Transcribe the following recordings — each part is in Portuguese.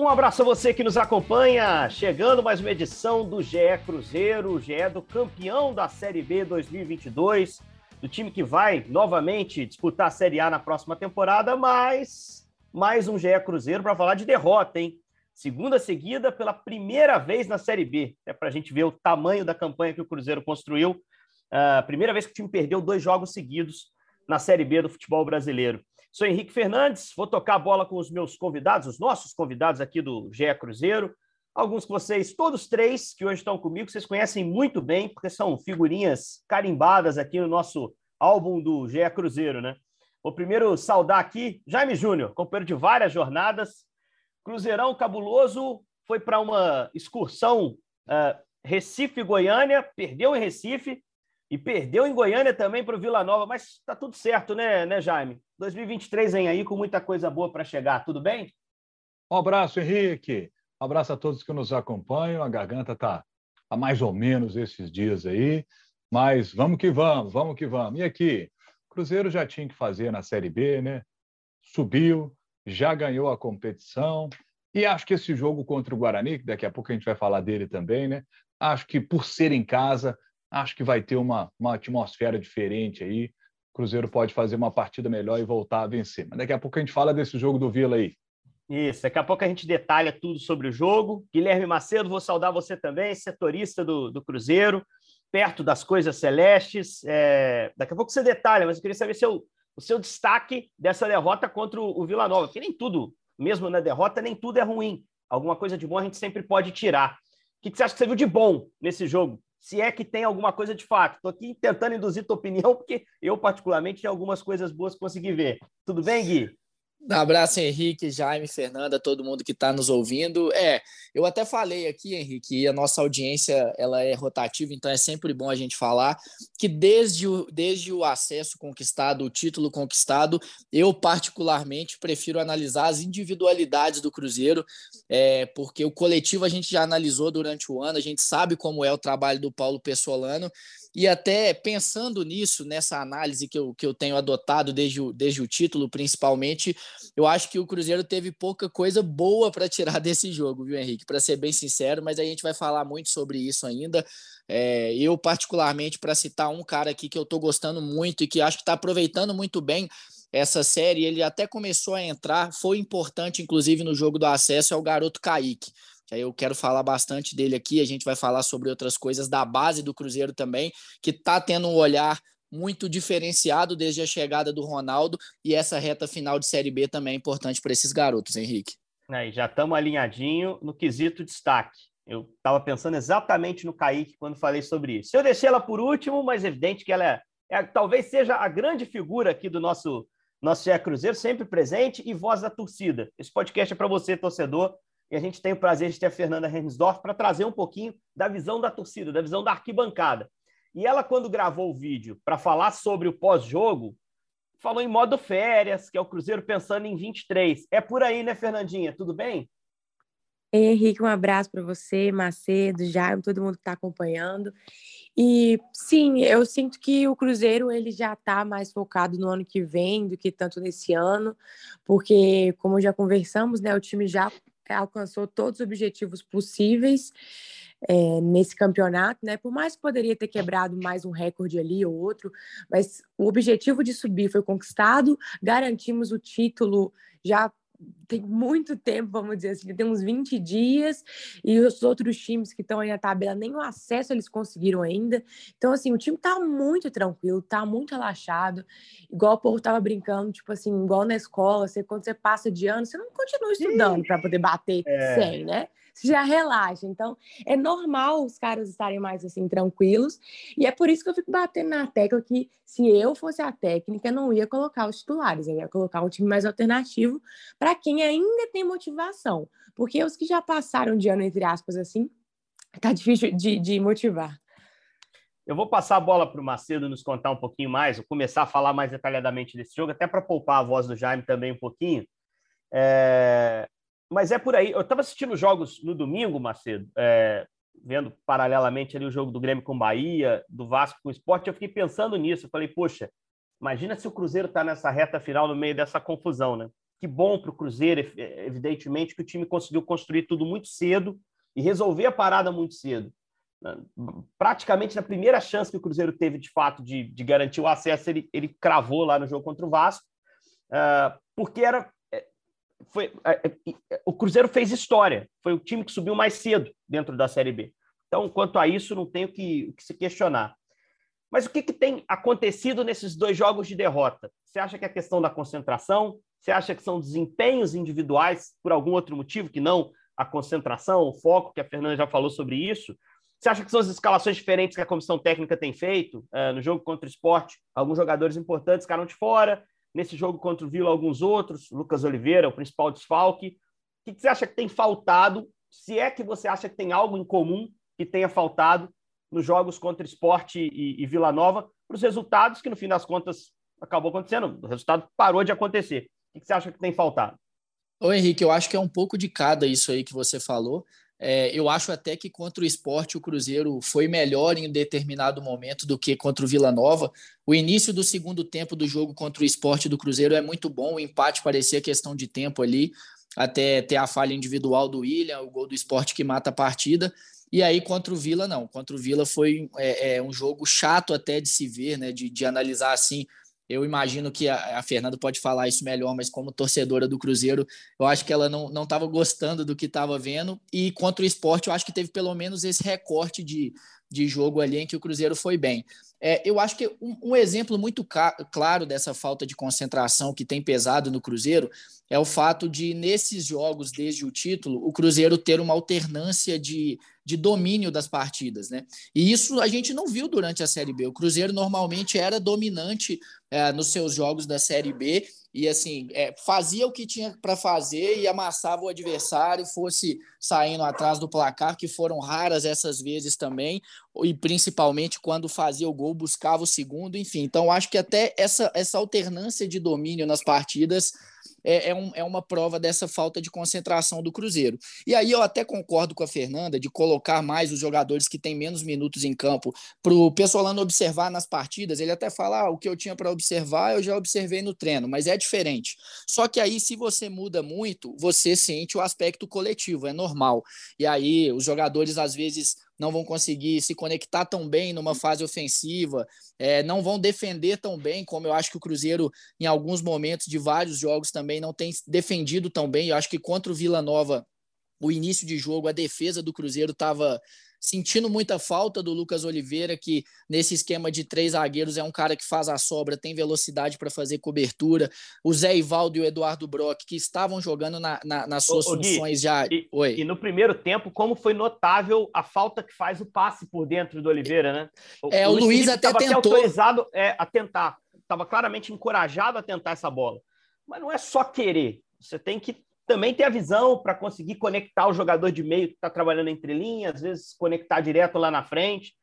Um abraço a você que nos acompanha. Chegando mais uma edição do GE Cruzeiro, o GE do campeão da Série B 2022, do time que vai novamente disputar a Série A na próxima temporada, mas mais um GE Cruzeiro para falar de derrota, hein? Segunda seguida pela primeira vez na Série B. É para a gente ver o tamanho da campanha que o Cruzeiro construiu. Uh, primeira vez que o time perdeu dois jogos seguidos na Série B do futebol brasileiro. Sou Henrique Fernandes, vou tocar a bola com os meus convidados, os nossos convidados aqui do GE Cruzeiro. Alguns que vocês, todos três que hoje estão comigo, vocês conhecem muito bem, porque são figurinhas carimbadas aqui no nosso álbum do GE Cruzeiro, né? Vou primeiro saudar aqui Jaime Júnior, companheiro de várias jornadas. Cruzeirão cabuloso, foi para uma excursão uh, Recife-Goiânia, perdeu em Recife, e perdeu em Goiânia também para o Vila Nova, mas está tudo certo, né, né, Jaime? 2023 vem aí com muita coisa boa para chegar, tudo bem? Um abraço, Henrique. Um abraço a todos que nos acompanham. A garganta está a mais ou menos esses dias aí, mas vamos que vamos, vamos que vamos. E aqui, Cruzeiro já tinha que fazer na Série B, né? Subiu, já ganhou a competição. E acho que esse jogo contra o Guarani, que daqui a pouco a gente vai falar dele também, né? Acho que por ser em casa, Acho que vai ter uma, uma atmosfera diferente aí. O Cruzeiro pode fazer uma partida melhor e voltar a vencer. Mas daqui a pouco a gente fala desse jogo do Vila aí. Isso, daqui a pouco a gente detalha tudo sobre o jogo. Guilherme Macedo, vou saudar você também, setorista do, do Cruzeiro, perto das coisas celestes. É... Daqui a pouco você detalha, mas eu queria saber seu, o seu destaque dessa derrota contra o Vila Nova, porque nem tudo, mesmo na derrota, nem tudo é ruim. Alguma coisa de bom a gente sempre pode tirar. O que você acha que você viu de bom nesse jogo? Se é que tem alguma coisa de fato. Estou aqui tentando induzir tua opinião, porque eu, particularmente, tenho algumas coisas boas que consegui ver. Tudo bem, Gui? Um abraço, Henrique, Jaime, Fernanda, todo mundo que está nos ouvindo. É, eu até falei aqui, Henrique, a nossa audiência ela é rotativa, então é sempre bom a gente falar que desde o, desde o acesso conquistado, o título conquistado, eu particularmente prefiro analisar as individualidades do Cruzeiro, é, porque o coletivo a gente já analisou durante o ano, a gente sabe como é o trabalho do Paulo Pessolano, e até pensando nisso, nessa análise que eu, que eu tenho adotado desde o, desde o título, principalmente, eu acho que o Cruzeiro teve pouca coisa boa para tirar desse jogo, viu, Henrique? Para ser bem sincero, mas a gente vai falar muito sobre isso ainda. É, eu, particularmente, para citar um cara aqui que eu estou gostando muito e que acho que está aproveitando muito bem essa série, ele até começou a entrar, foi importante, inclusive, no jogo do acesso, é o garoto Kaique que aí eu quero falar bastante dele aqui. A gente vai falar sobre outras coisas da base do Cruzeiro também, que está tendo um olhar muito diferenciado desde a chegada do Ronaldo e essa reta final de Série B também é importante para esses garotos, Henrique. Aí, já estamos alinhadinho no quesito destaque. Eu estava pensando exatamente no Kaique quando falei sobre isso. Eu deixei ela por último, mas é evidente que ela é, é talvez seja a grande figura aqui do nosso nosso GE Cruzeiro, sempre presente e voz da torcida. Esse podcast é para você, torcedor, e a gente tem o prazer de ter a Fernanda Hermsdorf para trazer um pouquinho da visão da torcida, da visão da arquibancada. E ela, quando gravou o vídeo para falar sobre o pós-jogo, falou em modo férias, que é o Cruzeiro pensando em 23. É por aí, né, Fernandinha? Tudo bem? Henrique, um abraço para você, Macedo, Jaime, todo mundo que está acompanhando. E sim, eu sinto que o Cruzeiro ele já está mais focado no ano que vem do que tanto nesse ano, porque como já conversamos, né, o time já alcançou todos os objetivos possíveis é, nesse campeonato, né? Por mais que poderia ter quebrado mais um recorde ali ou outro, mas o objetivo de subir foi conquistado, garantimos o título já tem muito tempo, vamos dizer assim, tem uns 20 dias, e os outros times que estão aí na tabela, nem o acesso eles conseguiram ainda. Então, assim, o time tá muito tranquilo, tá muito relaxado, igual o povo tava brincando, tipo assim, igual na escola, você, quando você passa de ano, você não continua estudando para poder bater é. 100, né? Já relaxa. Então, é normal os caras estarem mais assim tranquilos. E é por isso que eu fico batendo na tecla que se eu fosse a técnica, não ia colocar os titulares, eu ia colocar um time mais alternativo para quem ainda tem motivação. Porque os que já passaram de ano, entre aspas, assim, tá difícil de, de motivar. Eu vou passar a bola para o Macedo nos contar um pouquinho mais, vou começar a falar mais detalhadamente desse jogo, até para poupar a voz do Jaime também um pouquinho. É... Mas é por aí. Eu estava assistindo jogos no domingo, Macedo, é... vendo paralelamente ali o jogo do Grêmio com Bahia, do Vasco com o Esporte. Eu fiquei pensando nisso. Eu falei, poxa, imagina se o Cruzeiro está nessa reta final no meio dessa confusão, né? Que bom para o Cruzeiro, evidentemente, que o time conseguiu construir tudo muito cedo e resolver a parada muito cedo praticamente na primeira chance que o Cruzeiro teve de fato de, de garantir o acesso, ele, ele cravou lá no jogo contra o Vasco, uh, porque era foi o Cruzeiro fez história, foi o time que subiu mais cedo dentro da Série B. Então, quanto a isso, não tenho que, que se questionar. Mas o que, que tem acontecido nesses dois jogos de derrota? Você acha que é questão da concentração? Você acha que são desempenhos individuais por algum outro motivo que não a concentração, o foco, que a Fernanda já falou sobre isso? Você acha que são as escalações diferentes que a comissão técnica tem feito uh, no jogo contra o esporte? Alguns jogadores importantes ficaram de fora. Nesse jogo contra o Vila, alguns outros. Lucas Oliveira, o principal desfalque. O que você acha que tem faltado? Se é que você acha que tem algo em comum que tenha faltado nos jogos contra esporte e, e Vila Nova, para os resultados que, no fim das contas, acabou acontecendo. O resultado parou de acontecer. O que você acha que tem faltado? Ô Henrique, eu acho que é um pouco de cada isso aí que você falou. É, eu acho até que contra o esporte o Cruzeiro foi melhor em um determinado momento do que contra o Vila Nova. O início do segundo tempo do jogo contra o esporte do Cruzeiro é muito bom, o empate parecia questão de tempo ali, até ter a falha individual do William, o gol do esporte que mata a partida. E aí, contra o Vila, não. Contra o Vila foi é, é um jogo chato até de se ver, né? De, de analisar assim eu imagino que a, a Fernanda pode falar isso melhor, mas como torcedora do Cruzeiro, eu acho que ela não estava gostando do que estava vendo. E contra o esporte, eu acho que teve pelo menos esse recorte de, de jogo ali em que o Cruzeiro foi bem. É, eu acho que um, um exemplo muito claro dessa falta de concentração que tem pesado no Cruzeiro é o fato de, nesses jogos, desde o título, o Cruzeiro ter uma alternância de, de domínio das partidas. Né? E isso a gente não viu durante a Série B. O Cruzeiro normalmente era dominante é, nos seus jogos da Série B e assim é, fazia o que tinha para fazer e amassava o adversário, fosse saindo atrás do placar, que foram raras essas vezes também, e principalmente quando fazia o gol, buscava o segundo, enfim. Então, acho que até essa, essa alternância de domínio nas partidas é, é, um, é uma prova dessa falta de concentração do Cruzeiro. E aí eu até concordo com a Fernanda de colocar mais os jogadores que têm menos minutos em campo para o Pessolano observar nas partidas. Ele até fala: ah, o que eu tinha para observar, eu já observei no treino, mas é diferente. Só que aí, se você muda muito, você sente o aspecto coletivo, é normal. E aí, os jogadores às vezes não vão conseguir se conectar tão bem numa fase ofensiva, é, não vão defender tão bem, como eu acho que o Cruzeiro, em alguns momentos de vários jogos, também não tem defendido tão bem. Eu acho que contra o Vila Nova, o início de jogo, a defesa do Cruzeiro estava sentindo muita falta do Lucas Oliveira, que nesse esquema de três zagueiros é um cara que faz a sobra, tem velocidade para fazer cobertura. O Zé Ivaldo e o Eduardo Brock, que estavam jogando na, na, nas suas ô, ô, funções Gui, já. E, Oi. e no primeiro tempo, como foi notável a falta que faz o passe por dentro do Oliveira, né? O, é, o, o Luiz, Luiz até tentou. autorizado é, a tentar, estava claramente encorajado a tentar essa bola. Mas não é só querer, você tem que também ter a visão para conseguir conectar o jogador de meio que está trabalhando entre linhas, às vezes conectar direto lá na frente.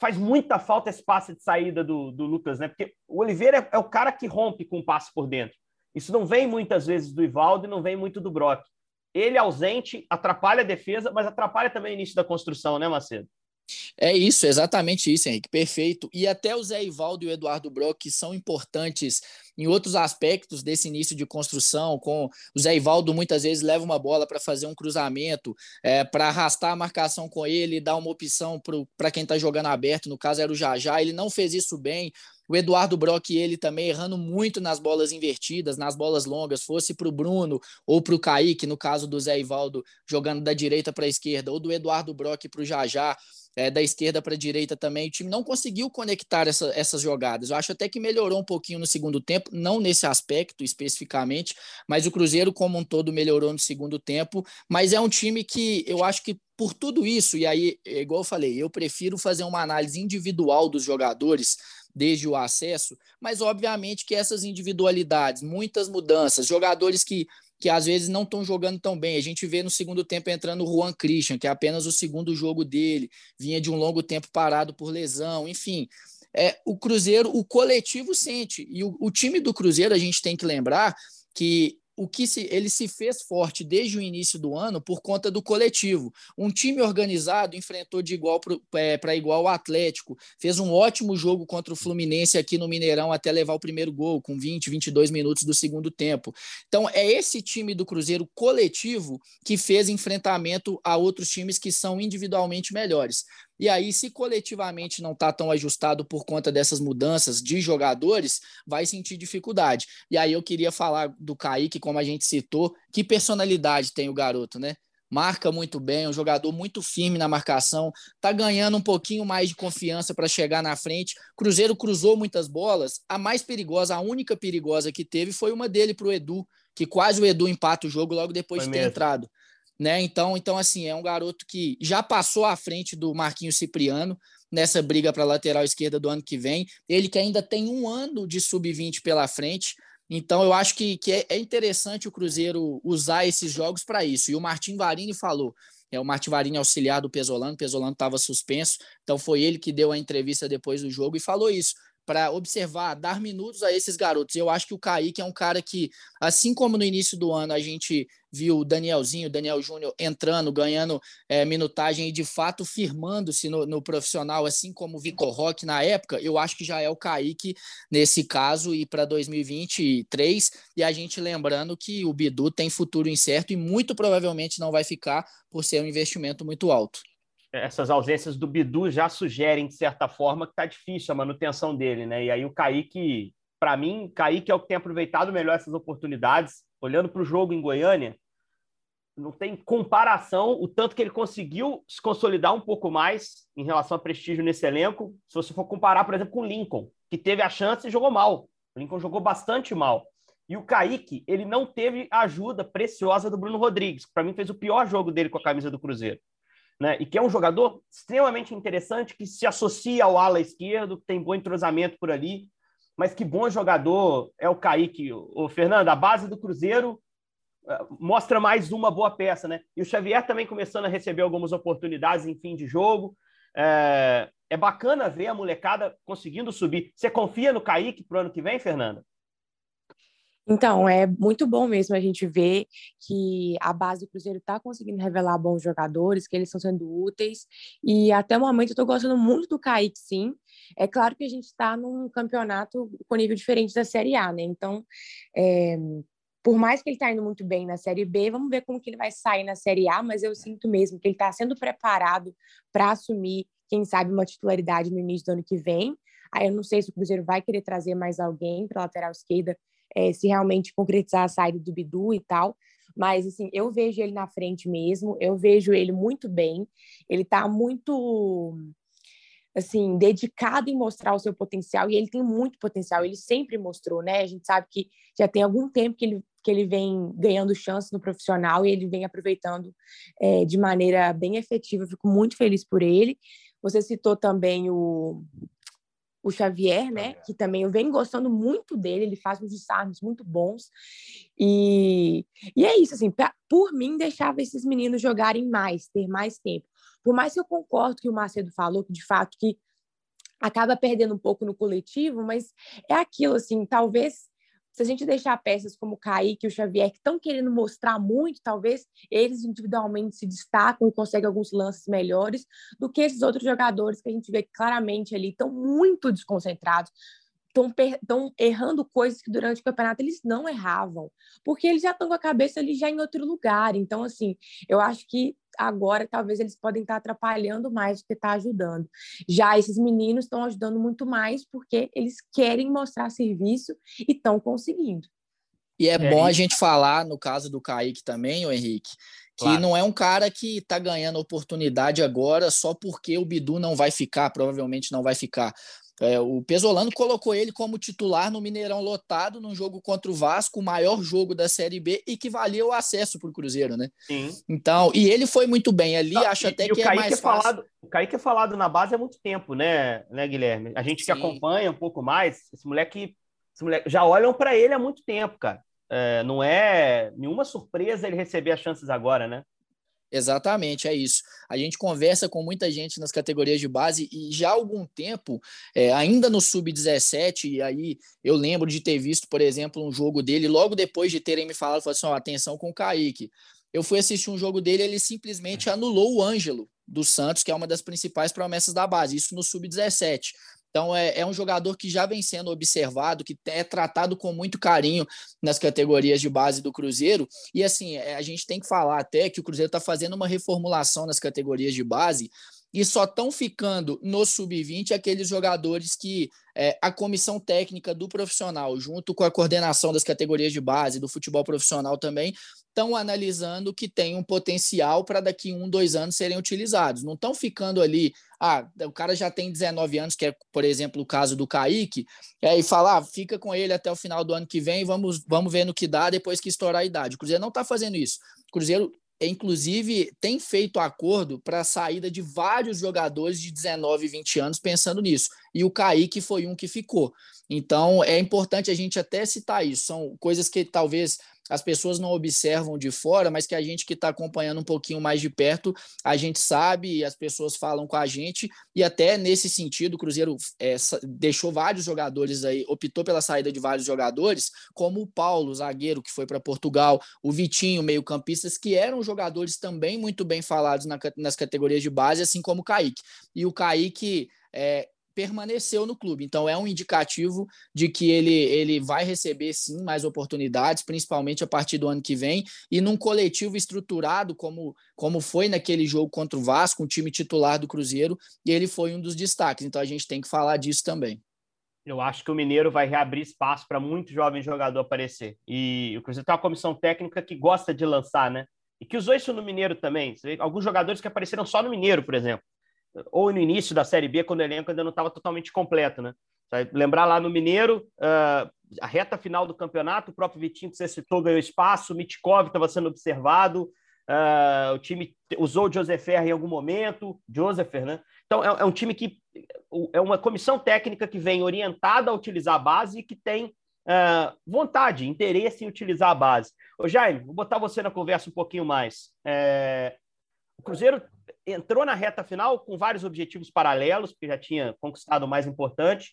Faz muita falta esse passe de saída do, do Lucas, né? Porque o Oliveira é, é o cara que rompe com o passe por dentro. Isso não vem muitas vezes do Ivaldo e não vem muito do Brock. Ele ausente atrapalha a defesa, mas atrapalha também o início da construção, né, Macedo? É isso, exatamente isso, Henrique, perfeito. E até o Zé Ivaldo e o Eduardo Brock são importantes em outros aspectos desse início de construção, com o Zé Ivaldo muitas vezes leva uma bola para fazer um cruzamento, é, para arrastar a marcação com ele, dar uma opção para quem está jogando aberto, no caso era o Jajá, ele não fez isso bem, O Eduardo Brock, ele também errando muito nas bolas invertidas, nas bolas longas, fosse para o Bruno ou para o Kaique, no caso do Zé Ivaldo jogando da direita para a esquerda, ou do Eduardo Brock para o Jajá é, da esquerda para a direita também. O time não conseguiu conectar essa, essas jogadas. Eu acho até que melhorou um pouquinho no segundo tempo, não nesse aspecto especificamente, mas o Cruzeiro, como um todo, melhorou no segundo tempo. Mas é um time que eu acho que por tudo isso, e aí, é igual eu falei, eu prefiro fazer uma análise individual dos jogadores desde o acesso, mas obviamente que essas individualidades, muitas mudanças, jogadores que que às vezes não estão jogando tão bem. A gente vê no segundo tempo entrando o Juan Christian, que é apenas o segundo jogo dele, vinha de um longo tempo parado por lesão, enfim. É, o Cruzeiro, o coletivo sente. E o, o time do Cruzeiro, a gente tem que lembrar que o que se, ele se fez forte desde o início do ano por conta do coletivo. Um time organizado enfrentou de igual para é, igual o Atlético, fez um ótimo jogo contra o Fluminense aqui no Mineirão até levar o primeiro gol, com 20, 22 minutos do segundo tempo. Então, é esse time do Cruzeiro coletivo que fez enfrentamento a outros times que são individualmente melhores. E aí, se coletivamente não está tão ajustado por conta dessas mudanças de jogadores, vai sentir dificuldade. E aí eu queria falar do Kaique, como a gente citou, que personalidade tem o garoto, né? Marca muito bem, um jogador muito firme na marcação, tá ganhando um pouquinho mais de confiança para chegar na frente. Cruzeiro cruzou muitas bolas, a mais perigosa, a única perigosa que teve foi uma dele para o Edu, que quase o Edu empata o jogo logo depois foi de ter mesmo. entrado né? Então, então assim, é um garoto que já passou à frente do Marquinhos Cipriano nessa briga para lateral esquerda do ano que vem. Ele que ainda tem um ano de sub-20 pela frente. Então, eu acho que, que é, é interessante o Cruzeiro usar esses jogos para isso. E o Martim Varini falou: é o Martin Varini auxiliar do Pesolano, o Pesolano estava suspenso, então foi ele que deu a entrevista depois do jogo e falou isso para observar, dar minutos a esses garotos. Eu acho que o Kaique é um cara que, assim como no início do ano a gente viu o Danielzinho, o Daniel Júnior entrando, ganhando é, minutagem e de fato firmando-se no, no, profissional, assim como o Vitor Roque na época, eu acho que já é o Kaique nesse caso e para 2023. E a gente lembrando que o Bidu tem futuro incerto e muito provavelmente não vai ficar por ser um investimento muito alto essas ausências do Bidu já sugerem, de certa forma, que está difícil a manutenção dele, né? E aí o Kaique, para mim, Kaique é o que tem aproveitado melhor essas oportunidades. Olhando para o jogo em Goiânia, não tem comparação o tanto que ele conseguiu se consolidar um pouco mais em relação a prestígio nesse elenco, se você for comparar, por exemplo, com o Lincoln, que teve a chance e jogou mal. O Lincoln jogou bastante mal. E o Kaique, ele não teve a ajuda preciosa do Bruno Rodrigues, que para mim fez o pior jogo dele com a camisa do Cruzeiro né? E que é um jogador extremamente interessante, que se associa ao ala esquerdo, que tem bom entrosamento por ali, mas que bom jogador é o Kaique. O Fernando, a base do Cruzeiro eh, mostra mais uma boa peça, né? E o Xavier também começando a receber algumas oportunidades em fim de jogo. É, é bacana ver a molecada conseguindo subir. Você confia no Kaique para o ano que vem, Fernanda? Então, é muito bom mesmo a gente ver que a base do Cruzeiro está conseguindo revelar bons jogadores, que eles estão sendo úteis. E até o momento eu estou gostando muito do Kaique, sim. É claro que a gente está num campeonato com nível diferente da Série A, né? Então, é, por mais que ele está indo muito bem na Série B, vamos ver como que ele vai sair na Série A, mas eu sinto mesmo que ele está sendo preparado para assumir, quem sabe, uma titularidade no início do ano que vem. Aí eu não sei se o Cruzeiro vai querer trazer mais alguém para a lateral esquerda, é, se realmente concretizar a saída do Bidu e tal. Mas, assim, eu vejo ele na frente mesmo, eu vejo ele muito bem, ele está muito, assim, dedicado em mostrar o seu potencial, e ele tem muito potencial, ele sempre mostrou, né? A gente sabe que já tem algum tempo que ele, que ele vem ganhando chance no profissional e ele vem aproveitando é, de maneira bem efetiva, eu fico muito feliz por ele. Você citou também o, o Xavier, né? Que também eu venho gostando muito dele, ele faz uns desarmes muito bons. E, e é isso, assim, pra, por mim, deixava esses meninos jogarem mais, ter mais tempo. Por mais que eu concordo que o Macedo falou, que de fato que acaba perdendo um pouco no coletivo, mas é aquilo, assim, talvez se a gente deixar peças como o Kaique e o Xavier, que estão querendo mostrar muito, talvez eles individualmente se destacam e conseguem alguns lances melhores do que esses outros jogadores que a gente vê claramente ali estão muito desconcentrados, estão errando coisas que durante o campeonato eles não erravam, porque eles já estão com a cabeça ali já em outro lugar. Então, assim, eu acho que agora talvez eles podem estar atrapalhando mais do que está ajudando. Já esses meninos estão ajudando muito mais porque eles querem mostrar serviço e estão conseguindo. E é, é bom a gente falar, no caso do Kaique também, o Henrique, que claro. não é um cara que está ganhando oportunidade agora só porque o Bidu não vai ficar, provavelmente não vai ficar. É, o Pesolano colocou ele como titular no Mineirão lotado num jogo contra o Vasco, o maior jogo da Série B e que valia o acesso para o Cruzeiro, né? Sim. Então, e ele foi muito bem ali, ah, acho e, até e que é mais é falado, O Kaique é falado na base há muito tempo, né, né Guilherme? A gente Sim. que acompanha um pouco mais, esse moleque, esse moleque já olham para ele há muito tempo, cara. É, não é nenhuma surpresa ele receber as chances agora, né? Exatamente, é isso. A gente conversa com muita gente nas categorias de base e já há algum tempo, é, ainda no sub-17, e aí eu lembro de ter visto, por exemplo, um jogo dele, logo depois de terem me falado, falou assim: ó, atenção com o Kaique. Eu fui assistir um jogo dele, ele simplesmente anulou o Ângelo do Santos, que é uma das principais promessas da base, isso no sub-17. Então, é, é, um jogador que já vem sendo observado, que é tratado com muito carinho nas categorias de base do Cruzeiro. E, assim, é, a gente tem que falar até que o Cruzeiro está fazendo uma reformulação nas categorias de base e só estão ficando no sub-20 aqueles jogadores que é, a comissão técnica do profissional, junto com a coordenação das categorias de base, do futebol profissional também, estão analisando que tem um potencial para daqui um, dois anos serem utilizados. Não estão ficando ali, ah, o cara já tem 19 anos, que é, por exemplo, o caso do Kaique, é, e falar, ah, fica com ele até o final do ano que vem, vamos, vamos ver no que dá depois que estourar a idade. O Cruzeiro não está fazendo isso. O Cruzeiro inclusive, tem feito acordo para a saída de vários jogadores de 19 e 20 anos pensando nisso. E o Kaique foi um que ficou. Então, é importante a gente até citar isso. São coisas que talvez as pessoas não observam de fora, mas que a gente que está acompanhando um pouquinho mais de perto, a gente sabe e as pessoas falam com a gente, e até nesse sentido, o Cruzeiro é, deixou vários jogadores aí, optou pela saída de vários jogadores, como o Paulo, zagueiro, que foi para Portugal, o Vitinho, meio-campistas, que eram jogadores também muito bem falados na, nas categorias de base, assim como o Kaique. E o Kaique. É, permaneceu no clube. Então é um indicativo de que ele, ele vai receber sim mais oportunidades, principalmente a partir do ano que vem, e num coletivo estruturado como, como foi naquele jogo contra o Vasco, um time titular do Cruzeiro, e ele foi um dos destaques. Então a gente tem que falar disso também. Eu acho que o Mineiro vai reabrir espaço para muito jovem jogador aparecer. E o Cruzeiro tem uma comissão técnica que gosta de lançar, né? E que usou isso no Mineiro também. Alguns jogadores que apareceram só no Mineiro, por exemplo ou no início da Série B, quando o elenco ainda não estava totalmente completo, né? Lembrar lá no Mineiro, uh, a reta final do campeonato, o próprio Vitinho que você citou ganhou espaço, o Mitkov estava sendo observado, uh, o time usou o Joseph em algum momento, Joseph, né? Então é, é, um time que é uma comissão técnica que vem orientada a utilizar a base e que tem uh, vontade, interesse em utilizar a base. Ô Jaime, vou botar você na conversa um pouquinho mais. É, o Cruzeiro entrou na reta final com vários objetivos paralelos, porque já tinha conquistado o mais importante.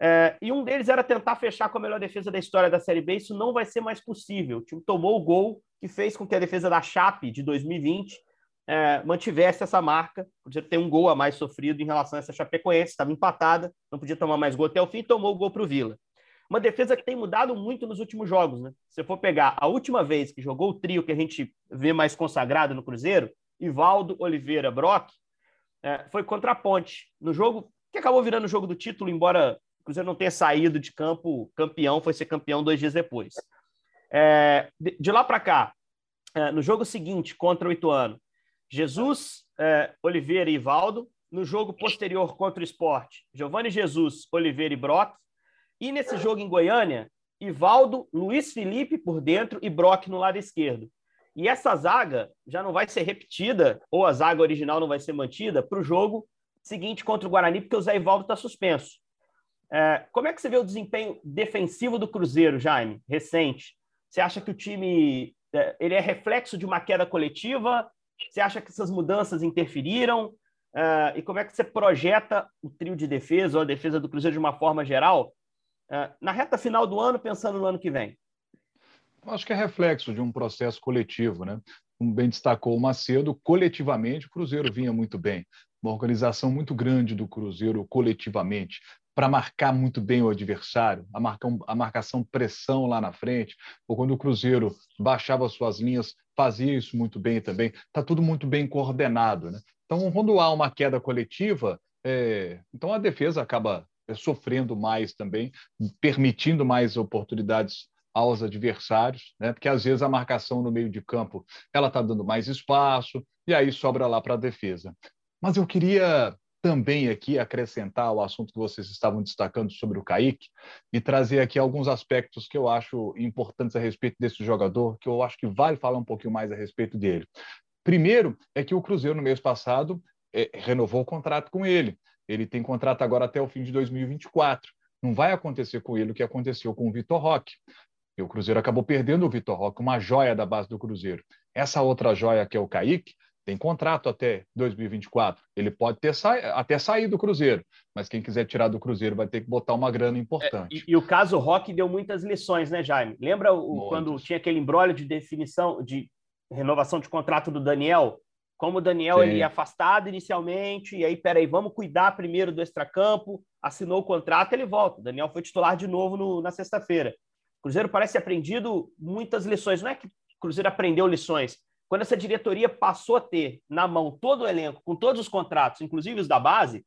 É, e um deles era tentar fechar com a melhor defesa da história da Série B. Isso não vai ser mais possível. O time tomou o gol que fez com que a defesa da Chape de 2020 é, mantivesse essa marca. Podia ter um gol a mais sofrido em relação a essa Chapecoense, estava empatada, não podia tomar mais gol até o fim, tomou o gol para o Vila. Uma defesa que tem mudado muito nos últimos jogos. Né? Se for pegar a última vez que jogou o trio que a gente vê mais consagrado no Cruzeiro, Ivaldo Oliveira Brock, é, foi contra a Ponte. No jogo que acabou virando o jogo do título, embora o Cruzeiro não tenha saído de campo campeão, foi ser campeão dois dias depois. É, de, de, lá para cá, é, no jogo seguinte, contra o Ituano, Jesus, é, Oliveira e Ivaldo. No jogo posterior contra o Esporte, Giovanni Jesus, Oliveira e Brock. E nesse jogo em Goiânia, Ivaldo, Luiz Felipe por dentro e Brock no lado esquerdo. E essa zaga já não vai ser repetida, ou a zaga original não vai ser mantida, para o jogo seguinte contra o Guarani, porque o Zé Ivaldo está suspenso. É, como é que você vê o desempenho defensivo do Cruzeiro, Jaime, recente? Você acha que o time é, ele é reflexo de uma queda coletiva? Você acha que essas mudanças interferiram? É, e como é que você projeta o trio de defesa ou a defesa do Cruzeiro de uma forma geral é, na reta final do ano, pensando no ano que vem? Acho que é reflexo de um processo coletivo, né? Como bem destacou o Macedo, coletivamente o Cruzeiro vinha muito bem. Uma organização muito grande do Cruzeiro coletivamente para marcar muito bem o adversário, a, marca, a marcação pressão lá na frente, ou quando o Cruzeiro baixava suas linhas, fazia isso muito bem também. Está tudo muito bem coordenado. Né? Então, quando há uma queda coletiva, é... então a defesa acaba é, sofrendo mais também, permitindo mais oportunidades aos adversários, né? porque às vezes a marcação no meio de campo ela está dando mais espaço e aí sobra lá para a defesa. Mas eu queria também aqui acrescentar o assunto que vocês estavam destacando sobre o Kaique e trazer aqui alguns aspectos que eu acho importantes a respeito desse jogador, que eu acho que vale falar um pouquinho mais a respeito dele. Primeiro é que o Cruzeiro no mês passado é, renovou o contrato com ele. Ele tem contrato agora até o fim de 2024. Não vai acontecer com ele o que aconteceu com o Vitor Roque. E o Cruzeiro acabou perdendo o Vitor Roque, uma joia da base do Cruzeiro. Essa outra joia, que é o Kaique, tem contrato até 2024. Ele pode ter sa... até sair do Cruzeiro, mas quem quiser tirar do Cruzeiro vai ter que botar uma grana importante. É, e, e, o caso Roque deu muitas lições, né, Jaime? Lembra o, quando tinha aquele embrólio de definição, de renovação de contrato do Daniel? Como o Daniel ele ia afastado inicialmente, e aí, peraí, vamos cuidar primeiro do extracampo, assinou o contrato, ele volta. O Daniel foi titular de novo no, na sexta-feira. Cruzeiro parece aprendido muitas lições. Não é que Cruzeiro aprendeu lições. Quando essa diretoria passou a ter na mão todo o elenco, com todos os contratos, inclusive os da base,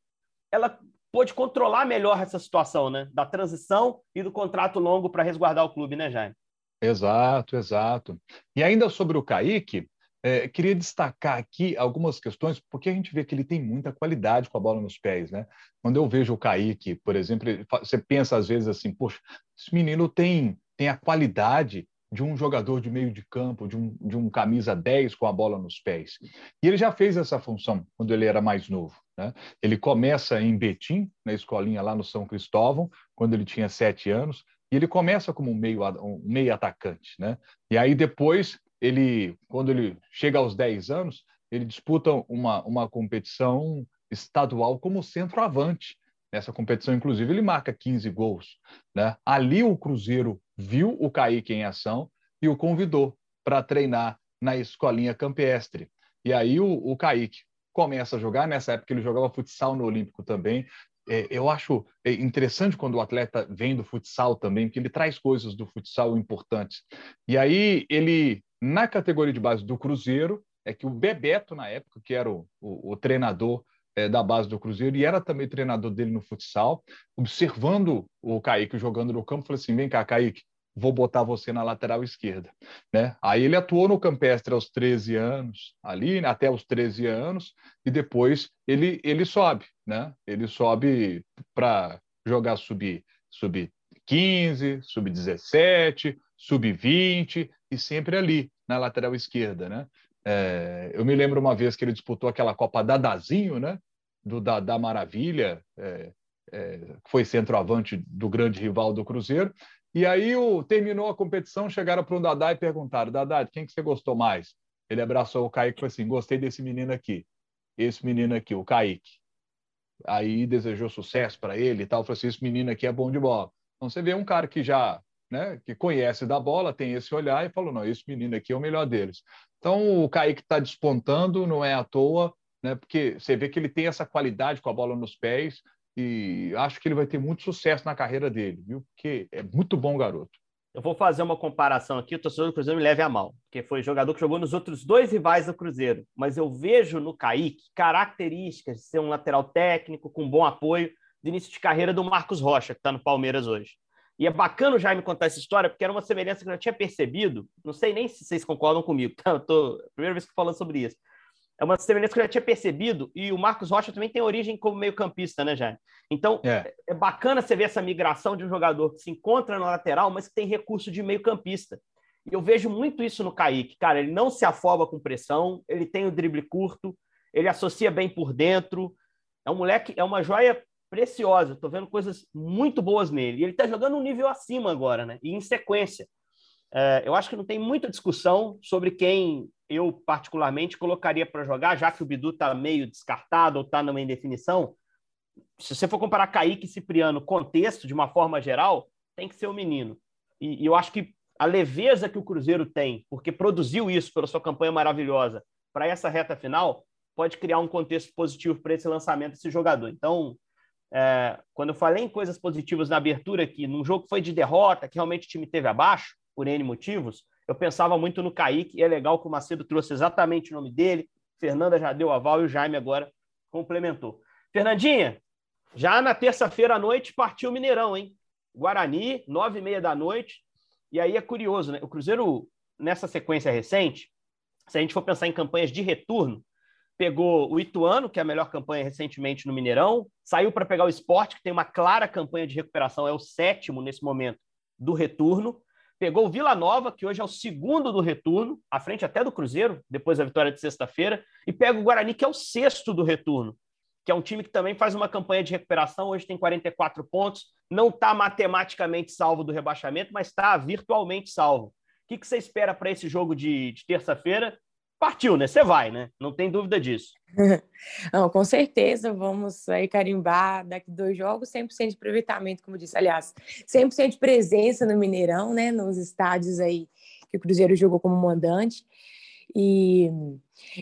ela pôde controlar melhor essa situação, né? Da transição e do contrato longo para resguardar o clube, né, Jaime? Exato, exato. E ainda sobre o Kaique, é, queria destacar aqui algumas questões, porque a gente vê que ele tem muita qualidade com a bola nos pés, né? Quando eu vejo o Kaique, por exemplo, você pensa às vezes assim, poxa, esse menino tem tem a qualidade de um jogador de meio de campo, de um, de um camisa 10 com a bola nos pés. E ele já fez essa função quando ele era mais novo. Né? Ele começa em Betim, na escolinha lá no São Cristóvão, quando ele tinha sete anos, e ele começa como um meio, um meio atacante. Né? E aí depois, ele, quando ele chega aos 10 anos, ele disputa uma, uma competição estadual como centroavante. Nessa competição, inclusive, ele marca 15 gols. Né? Ali o Cruzeiro viu o Kaique em ação e o convidou para treinar na escolinha campestre. E aí o, o Kaique começa a jogar. Nessa época ele jogava futsal no Olímpico também. É, eu acho é, interessante quando o atleta vem do futsal também, porque ele traz coisas do futsal importantes. E aí ele, na categoria de base do Cruzeiro, é que o Bebeto, na época, que era o, o, o treinador é, da base do Cruzeiro e era também treinador dele no futsal, observando o Kaique jogando no campo, falou assim: vem cá, Kaique, vou botar você na lateral esquerda. Né? Aí ele atuou no Campestre aos 13 anos, ali né, até os 13 anos, e depois ele, ele sobe, né? Ele sobe para jogar sub, sub 15, sub 17, sub 20 e sempre ali na lateral esquerda, né? É, eu me lembro uma vez que ele disputou aquela Copa Dadazinho, né? Do da Maravilha, é, é, foi centroavante do grande rival do Cruzeiro. E aí o, terminou a competição, chegaram para o Dadá e perguntaram: Dadá, quem que você gostou mais? Ele abraçou o Kaique e falou assim: gostei desse menino aqui, esse menino aqui, o Kaique. Aí desejou sucesso para ele e tal, falou assim: esse menino aqui é bom de bola. Então você vê um cara que já né, que conhece da bola, tem esse olhar e falou: não, esse menino aqui é o melhor deles. Então o Kaique está despontando, não é à toa, né? Porque você vê que ele tem essa qualidade com a bola nos pés e acho que ele vai ter muito sucesso na carreira dele, viu? Porque é muito bom garoto. Eu vou fazer uma comparação aqui, o torcedor do Cruzeiro me leve a mal, porque foi jogador que jogou nos outros dois rivais do Cruzeiro, mas eu vejo no Kaique características de ser um lateral técnico com bom apoio de início de carreira do Marcos Rocha, que está no Palmeiras hoje. E é bacana o Jaime contar essa história, porque era uma semelhança que eu já tinha percebido, não sei nem se vocês concordam comigo, tá? Eu tô, primeira vez que falando sobre isso é uma semelhança que eu já tinha percebido, e o Marcos Rocha também tem origem como meio-campista, né, Jair? Então, é. é. bacana você ver essa migração de um jogador que se encontra na lateral, mas que tem recurso de meio-campista. E eu vejo muito isso no Kaique. Cara, ele não se afoba com pressão, ele tem o drible curto, ele associa bem por dentro. É um moleque, é uma joia preciosa. Estou vendo coisas muito boas nele. E ele está jogando um nível acima agora, né? E em sequência. É, eu acho que não tem muita discussão sobre quem eu, particularmente, colocaria para jogar, já que o Bidu está meio descartado ou está numa indefinição. Se você for comparar Kaique e Cipriano, contexto, de uma forma geral, tem que ser o menino. E, e eu acho que a leveza que o Cruzeiro tem, porque produziu isso pela sua campanha maravilhosa para essa reta final, pode criar um contexto positivo para esse lançamento desse jogador. Então, é, quando eu falei em coisas positivas na abertura aqui, num jogo que foi de derrota, que realmente o time teve abaixo, por N motivos, eu pensava muito no Kaique, e é legal que o Macedo trouxe exatamente o nome dele, Fernanda já deu aval e o Jaime agora complementou. Fernandinha, já na terça-feira à noite partiu o Mineirão, hein? Guarani, nove e meia da noite. E aí é curioso, né? O Cruzeiro, nessa sequência recente, se a gente for pensar em campanhas de retorno, pegou o Ituano, que é a melhor campanha recentemente no Mineirão, saiu para pegar o Esporte, que tem uma clara campanha de recuperação, é o sétimo nesse momento do retorno. Pegou o Vila Nova, que hoje é o segundo do retorno, à frente até do Cruzeiro, depois da vitória de sexta-feira, e pega o Guarani, que é o sexto do retorno, que é um time que também faz uma campanha de recuperação, hoje tem 44 pontos, não está matematicamente salvo do rebaixamento, mas está virtualmente salvo. O que, você espera para esse jogo de, de terça-feira? Partiu, né? Você vai, né? Não tem dúvida disso. Não, com certeza, vamos aí carimbar daqui dois jogos, 100% de aproveitamento, como disse. Aliás, 100% de presença no Mineirão, né? Nos estádios aí que o Cruzeiro jogou como mandante. E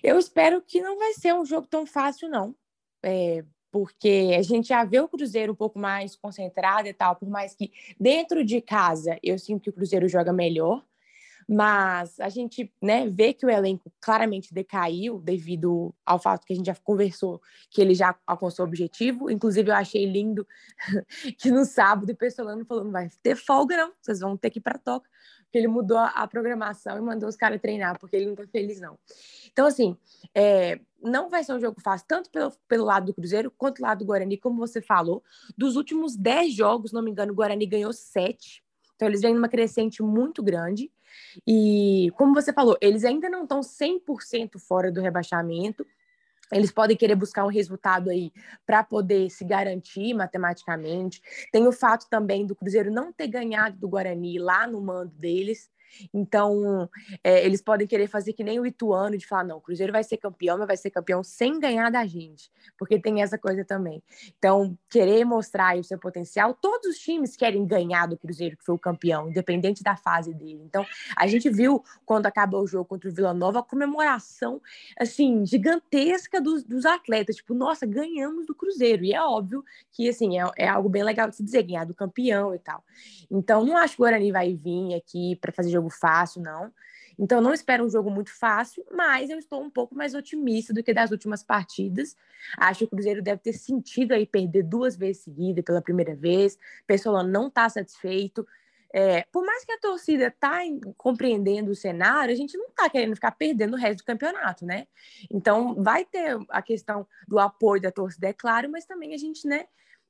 eu espero que não vai ser um jogo tão fácil, não. É, porque a gente já vê o Cruzeiro um pouco mais concentrado e tal, por mais que dentro de casa eu sinto que o Cruzeiro joga melhor, mas a gente né, vê que o elenco claramente decaiu devido ao fato que a gente já conversou que ele já alcançou o objetivo. Inclusive, eu achei lindo que no sábado o Pessolano falou: não vai ter folga, não, vocês vão ter que ir para toca. Porque ele mudou a programação e mandou os caras treinar, porque ele não tá feliz, não. Então, assim, é, não vai ser um jogo fácil, tanto pelo, pelo lado do Cruzeiro quanto do lado do Guarani, como você falou. Dos últimos 10 jogos, não me engano, o Guarani ganhou 7. Então, eles vêm numa crescente muito grande. E, como você falou, eles ainda não estão 100% fora do rebaixamento. Eles podem querer buscar um resultado aí para poder se garantir matematicamente. Tem o fato também do Cruzeiro não ter ganhado do Guarani lá no mando deles. Então, é, eles podem querer fazer que nem o Ituano, de falar, não, o Cruzeiro vai ser campeão, mas vai ser campeão sem ganhar da gente, porque tem essa coisa também. Então, querer mostrar o seu potencial, todos os times querem ganhar do Cruzeiro, que foi o campeão, independente da fase dele. Então, a gente viu, quando acabou o jogo contra o Vila Nova, a comemoração, assim, gigantesca dos, dos atletas, tipo, nossa, ganhamos do Cruzeiro, e é óbvio que, assim, é, é algo bem legal de se dizer, ganhar do campeão e tal. Então, não acho que o Guarani vai vir aqui para fazer jogo fácil, não. Então, não espero um jogo muito fácil, mas eu estou um pouco mais otimista do que das últimas partidas. Acho que o Cruzeiro deve ter sentido aí perder duas vezes seguida pela primeira vez. O pessoal não está satisfeito. É, por mais que a torcida está compreendendo o cenário, a gente não está querendo ficar perdendo o resto do campeonato, né? Então, vai ter a questão do apoio da torcida, é claro, mas também a gente, né,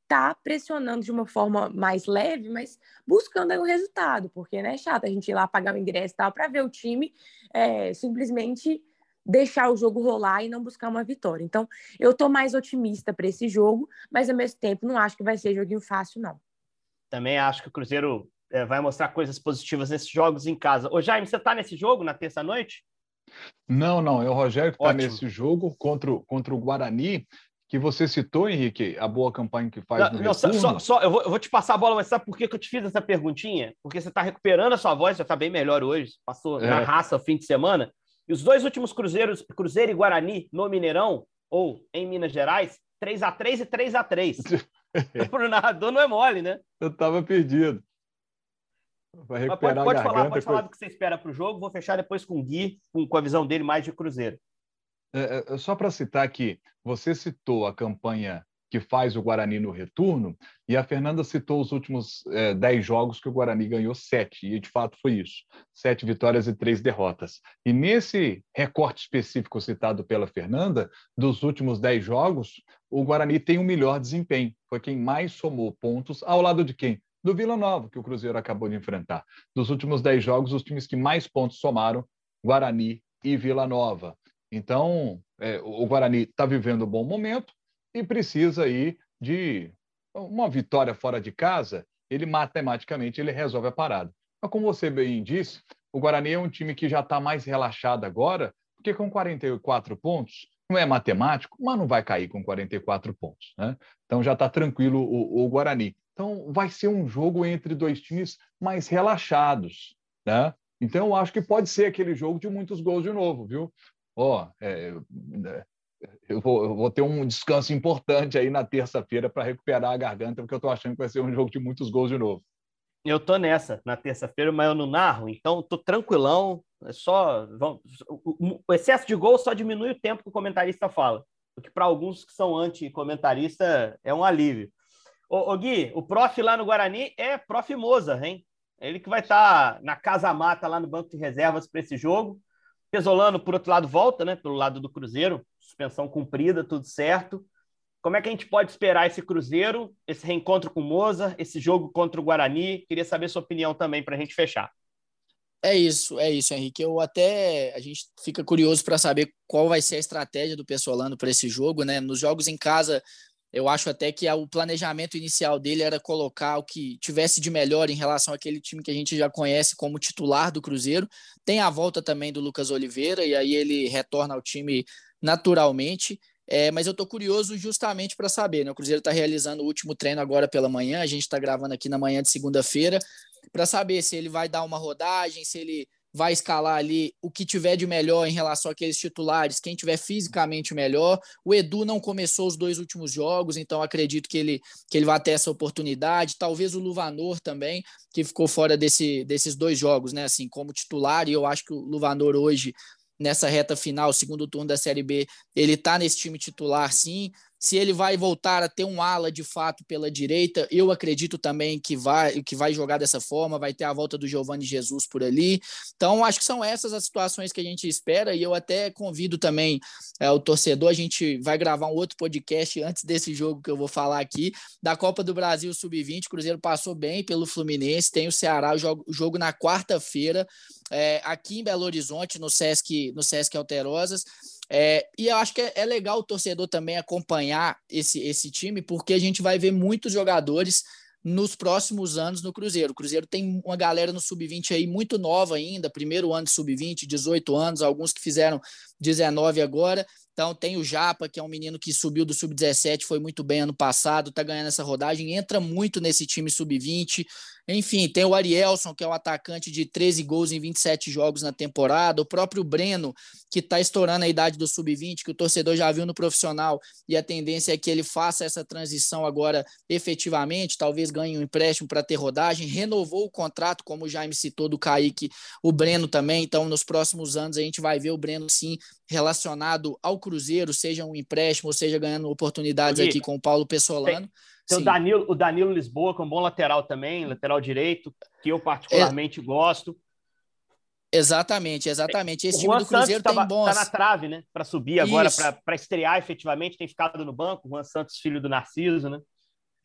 tá pressionando de uma forma mais leve, mas buscando aí o resultado, porque né, é chato a gente ir lá pagar o ingresso e tal para ver o time é, simplesmente deixar o jogo rolar e não buscar uma vitória. Então, eu tô mais otimista para esse jogo, mas ao mesmo tempo não acho que vai ser joguinho fácil, não. Também acho que o Cruzeiro é, vai mostrar coisas positivas nesses jogos em casa. Ô, Jaime, você tá nesse jogo na terça-noite? Não, não, é o Rogério que está nesse jogo contra, contra o Guarani que você citou, Henrique, a boa campanha que faz não, no não, só, só, eu, vou, eu vou te passar a bola, mas sabe por que, que eu te fiz essa perguntinha? Porque você está recuperando a sua voz, já está bem melhor hoje, passou é. na raça o fim de semana. E os dois últimos cruzeiros, Cruzeiro e Guarani, no Mineirão, ou em Minas Gerais, 3 a 3 e 3 a 3 Para o narrador não é mole, né? Eu estava perdido. Vai recuperar pode, pode falar, pode falar do que você espera para o jogo. Vou fechar depois com o Gui, com, com a visão dele mais de Cruzeiro. É, é, só para citar aqui, você citou a campanha que faz o Guarani no retorno, e a Fernanda citou os últimos é, dez jogos que o Guarani ganhou sete, e de fato foi isso: sete vitórias e três derrotas. E nesse recorte específico citado pela Fernanda, dos últimos dez jogos, o Guarani tem o um melhor desempenho, foi quem mais somou pontos, ao lado de quem? Do Vila Nova, que o Cruzeiro acabou de enfrentar. Dos últimos dez jogos, os times que mais pontos somaram, Guarani e Vila Nova. Então, é, o Guarani está vivendo um bom momento e precisa aí de uma vitória fora de casa, ele matematicamente ele resolve a parada. Mas como você bem disse, o Guarani é um time que já está mais relaxado agora, porque com 44 pontos, não é matemático, mas não vai cair com 44 pontos. Né? Então já está tranquilo o, o Guarani. Então vai ser um jogo entre dois times mais relaxados. né? Então, eu acho que pode ser aquele jogo de muitos gols de novo, viu? Ó, é, eu, vou, eu vou ter um descanso importante aí na terça-feira para recuperar a garganta, porque eu estou achando que vai ser um jogo de muitos gols de novo. Eu tô nessa na terça-feira, mas eu não narro, então tô tranquilão. É só. Vamos, o, o, excesso de gol só diminui o tempo que o comentarista fala. O que para alguns que são anti-comentarista é um alívio. Ô, ô, Gui, o prof lá no Guarani é prof Moza, hein? Ele que vai estar tá na casa mata lá no banco de reservas para esse jogo. Pesolano, por outro lado, volta, né? Pelo lado do Cruzeiro, suspensão cumprida, tudo certo. Como é que a gente pode esperar esse Cruzeiro, esse reencontro com o Moza, esse jogo contra o Guarani? Queria saber sua opinião também para a gente fechar. É isso, é isso, Henrique. Eu até a gente fica curioso para saber qual vai ser a estratégia do Pessolano para esse jogo, né? Nos jogos em casa, eu acho até que o planejamento inicial dele era colocar o que tivesse de melhor em relação àquele time que a gente já conhece como titular do Cruzeiro. Tem a volta também do Lucas Oliveira, e aí ele retorna ao time naturalmente. É, mas eu estou curioso justamente para saber, né? O Cruzeiro está realizando o último treino agora pela manhã, a gente está gravando aqui na manhã de segunda-feira, para saber se ele vai dar uma rodagem, se ele vai escalar ali o que tiver de melhor em relação àqueles titulares, quem tiver fisicamente melhor. O Edu não começou os dois últimos jogos, então acredito que ele, que ele vai ter essa oportunidade. Talvez o Luvanor também, que ficou fora desse, desses dois jogos, né? Assim, como titular, e eu acho que o Luvanor hoje nessa reta final, segundo turno da Série B, ele tá nesse time titular, sim. Se ele vai voltar a ter um ala de fato pela direita, eu acredito também que vai, que vai jogar dessa forma, vai ter a volta do Giovanni Jesus por ali. Então, acho que são essas as situações que a gente espera, e eu até convido também é, o torcedor, a gente vai gravar um outro podcast antes desse jogo que eu vou falar aqui, da Copa do Brasil Sub-20. O Cruzeiro passou bem pelo Fluminense, tem o Ceará, o jogo, jogo na quarta-feira, é, aqui em Belo Horizonte, no Sesc, no Sesc Alterosas. É, e eu acho que é, é, legal o torcedor também acompanhar esse, esse time, porque a gente vai ver muitos jogadores nos próximos anos no Cruzeiro. O Cruzeiro tem uma galera no sub-20 aí muito nova ainda, primeiro ano de sub-20, 18 anos, alguns que fizeram 19 agora. Então tem o Japa, que é um menino que subiu do sub-17, foi muito bem ano passado, tá ganhando essa rodagem, entra muito nesse time sub-20. Enfim, tem o Arielson, que é o atacante de 13 gols em 27 jogos na temporada, o próprio Breno, que está estourando a idade do sub-20, que o torcedor já viu no profissional, e a tendência é que ele faça essa transição agora efetivamente, talvez ganhe um empréstimo para ter rodagem, renovou o contrato, como o Jaime citou do Kaique, o Breno também, então nos próximos anos a gente vai ver o Breno sim relacionado ao Cruzeiro, seja um empréstimo, seja ganhando oportunidades aqui com o Paulo Pessolano. Tem tem o Danilo, o Danilo Lisboa, que é um bom lateral também, lateral direito, que eu particularmente é. gosto. Exatamente, exatamente. Esse o time Juan do Cruzeiro Santos tem bons. Está na trave, né? Para subir agora, para estrear efetivamente, tem ficado no banco. O Juan Santos, filho do Narciso, né?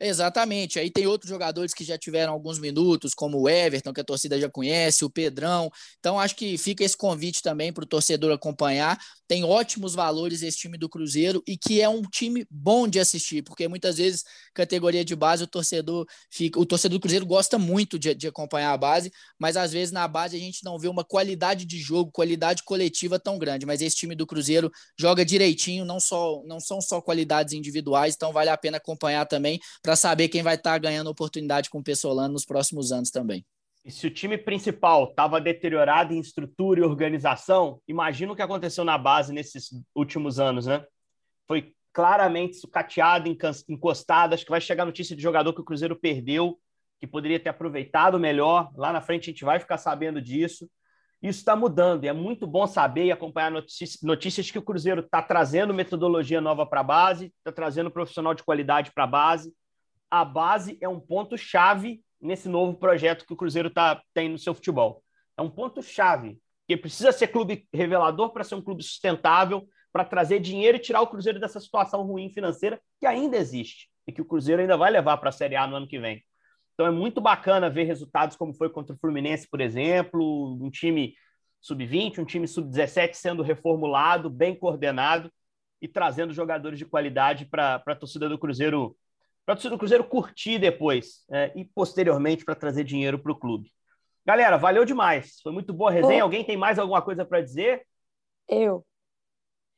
Exatamente. Aí tem outros jogadores que já tiveram alguns minutos, como o Everton, que a torcida já conhece, o Pedrão. Então, acho que fica esse convite também para o torcedor acompanhar. Tem ótimos valores esse time do Cruzeiro e que é um time bom de assistir, porque muitas vezes, categoria de base, o torcedor fica. O torcedor do Cruzeiro gosta muito de, de acompanhar a base, mas às vezes na base a gente não vê uma qualidade de jogo, qualidade coletiva tão grande. Mas esse time do Cruzeiro joga direitinho, não, só, não são só qualidades individuais, então vale a pena acompanhar também para saber quem vai estar tá ganhando oportunidade com o Pessolano nos próximos anos também. E se o time principal estava deteriorado em estrutura e organização, imagina o que aconteceu na base nesses últimos anos, né? Foi claramente sucateado, encostado. Acho que vai chegar notícia de jogador que o Cruzeiro perdeu, que poderia ter aproveitado melhor. Lá na frente a gente vai ficar sabendo disso. Isso está mudando e é muito bom saber e acompanhar notícias, que o Cruzeiro está trazendo metodologia nova para a base, está trazendo profissional de qualidade para a base, a base é um ponto-chave nesse novo projeto que o Cruzeiro tá, tem no seu futebol. É um ponto-chave, que precisa ser clube revelador para ser um clube sustentável, para trazer dinheiro e tirar o Cruzeiro dessa situação ruim financeira que ainda existe e que o Cruzeiro ainda vai levar para a Série A no ano que vem. Então é muito bacana ver resultados como foi contra o Fluminense, por exemplo, um time sub-20, um time sub-17 sendo reformulado, bem coordenado e trazendo jogadores de qualidade para a torcida do Cruzeiro para a torcida do Cruzeiro curtir depois é, e posteriormente para trazer dinheiro para o clube. Galera, valeu demais. Foi muito boa a resenha. Alguém tem mais alguma coisa para dizer? Eu.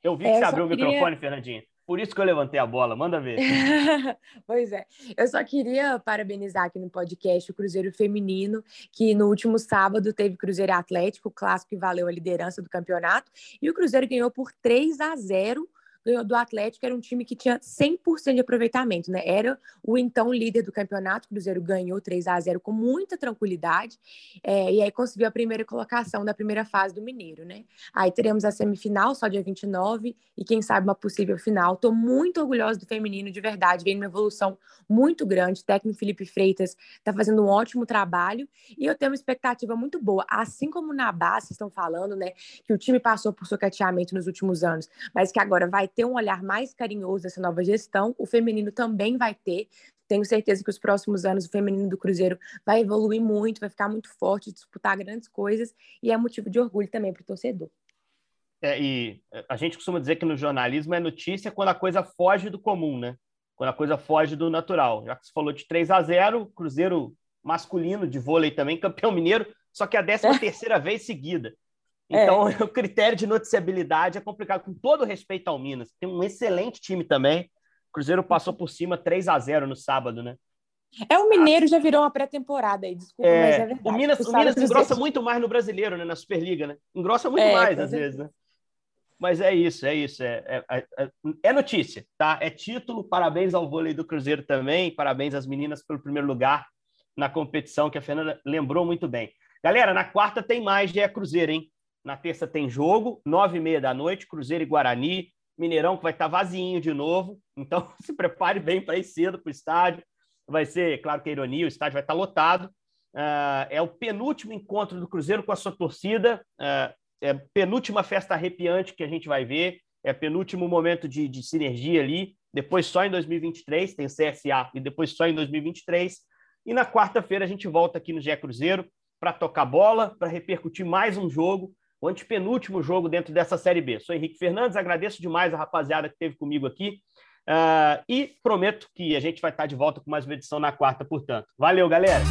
Eu vi que é, você abriu queria... o microfone, Fernandinha. Por isso que eu levantei a bola, manda ver. pois é. Eu só queria parabenizar aqui no podcast o Cruzeiro Feminino, que no último sábado teve Cruzeiro Atlético, o clássico que valeu a liderança do campeonato, e o Cruzeiro ganhou por 3 a 0 ganhou do Atlético, era um time que tinha 100% de aproveitamento, né? Era o então líder do campeonato, o Cruzeiro ganhou 3 a 0 com muita tranquilidade, é, e aí conseguiu a primeira colocação da primeira fase do Mineiro, né? Aí teremos a semifinal só dia 29 e quem sabe uma possível final. Tô muito orgulhosa do feminino, de verdade, vem uma evolução muito grande. O técnico Felipe Freitas tá fazendo um ótimo trabalho e eu tenho uma expectativa muito boa, assim como na base estão falando, né, que o time passou por socateamento nos últimos anos, mas que agora vai ter um olhar mais carinhoso dessa nova gestão, o feminino também vai ter. Tenho certeza que os próximos anos o feminino do Cruzeiro vai evoluir muito, vai ficar muito forte, disputar grandes coisas e é motivo de orgulho também para o torcedor. É, e a gente costuma dizer que no jornalismo é notícia quando a coisa foge do comum, né? Quando a coisa foge do natural. Já que você falou de 3 a 0 Cruzeiro masculino de vôlei também, campeão mineiro, só que a 13 terceira vez seguida. Então, é. o critério de noticiabilidade é complicado, com todo respeito ao Minas. Tem um excelente time também. O Cruzeiro passou por cima 3 a 0 no sábado, né? É, o Mineiro já virou uma pré-temporada aí, desculpa, é, mas é verdade. O Minas, o Minas engrossa muito mais no brasileiro, né? Na Superliga, né? Engrossa muito é, mais, às vezes, né? Mas é isso, é isso. É, é, é, é, notícia, tá? É título. Parabéns ao vôlei do Cruzeiro também. Parabéns às meninas pelo primeiro lugar na competição, que a Fernanda lembrou muito bem. Galera, na quarta tem mais, é Cruzeiro, hein? Na terça tem jogo, nove e meia da noite, Cruzeiro e Guarani. Mineirão que vai estar vazinho de novo. Então, se prepare bem para ir cedo para o estádio. Vai ser, claro que é ironia, o estádio vai estar lotado. Uh, é o penúltimo encontro do Cruzeiro com a sua torcida. Uh, é penúltima festa arrepiante que a gente vai ver. É penúltimo momento de, de sinergia ali. Depois só em 2023, tem CSA, e depois só em 2023. E na quarta-feira a gente volta aqui no GE Cruzeiro para tocar bola, para repercutir mais um jogo o antepenúltimo jogo dentro dessa Série B. Sou Henrique Fernandes, agradeço demais a rapaziada que esteve comigo aqui uh, e prometo que a gente vai estar de volta com mais uma edição na quarta, portanto. Valeu, galera!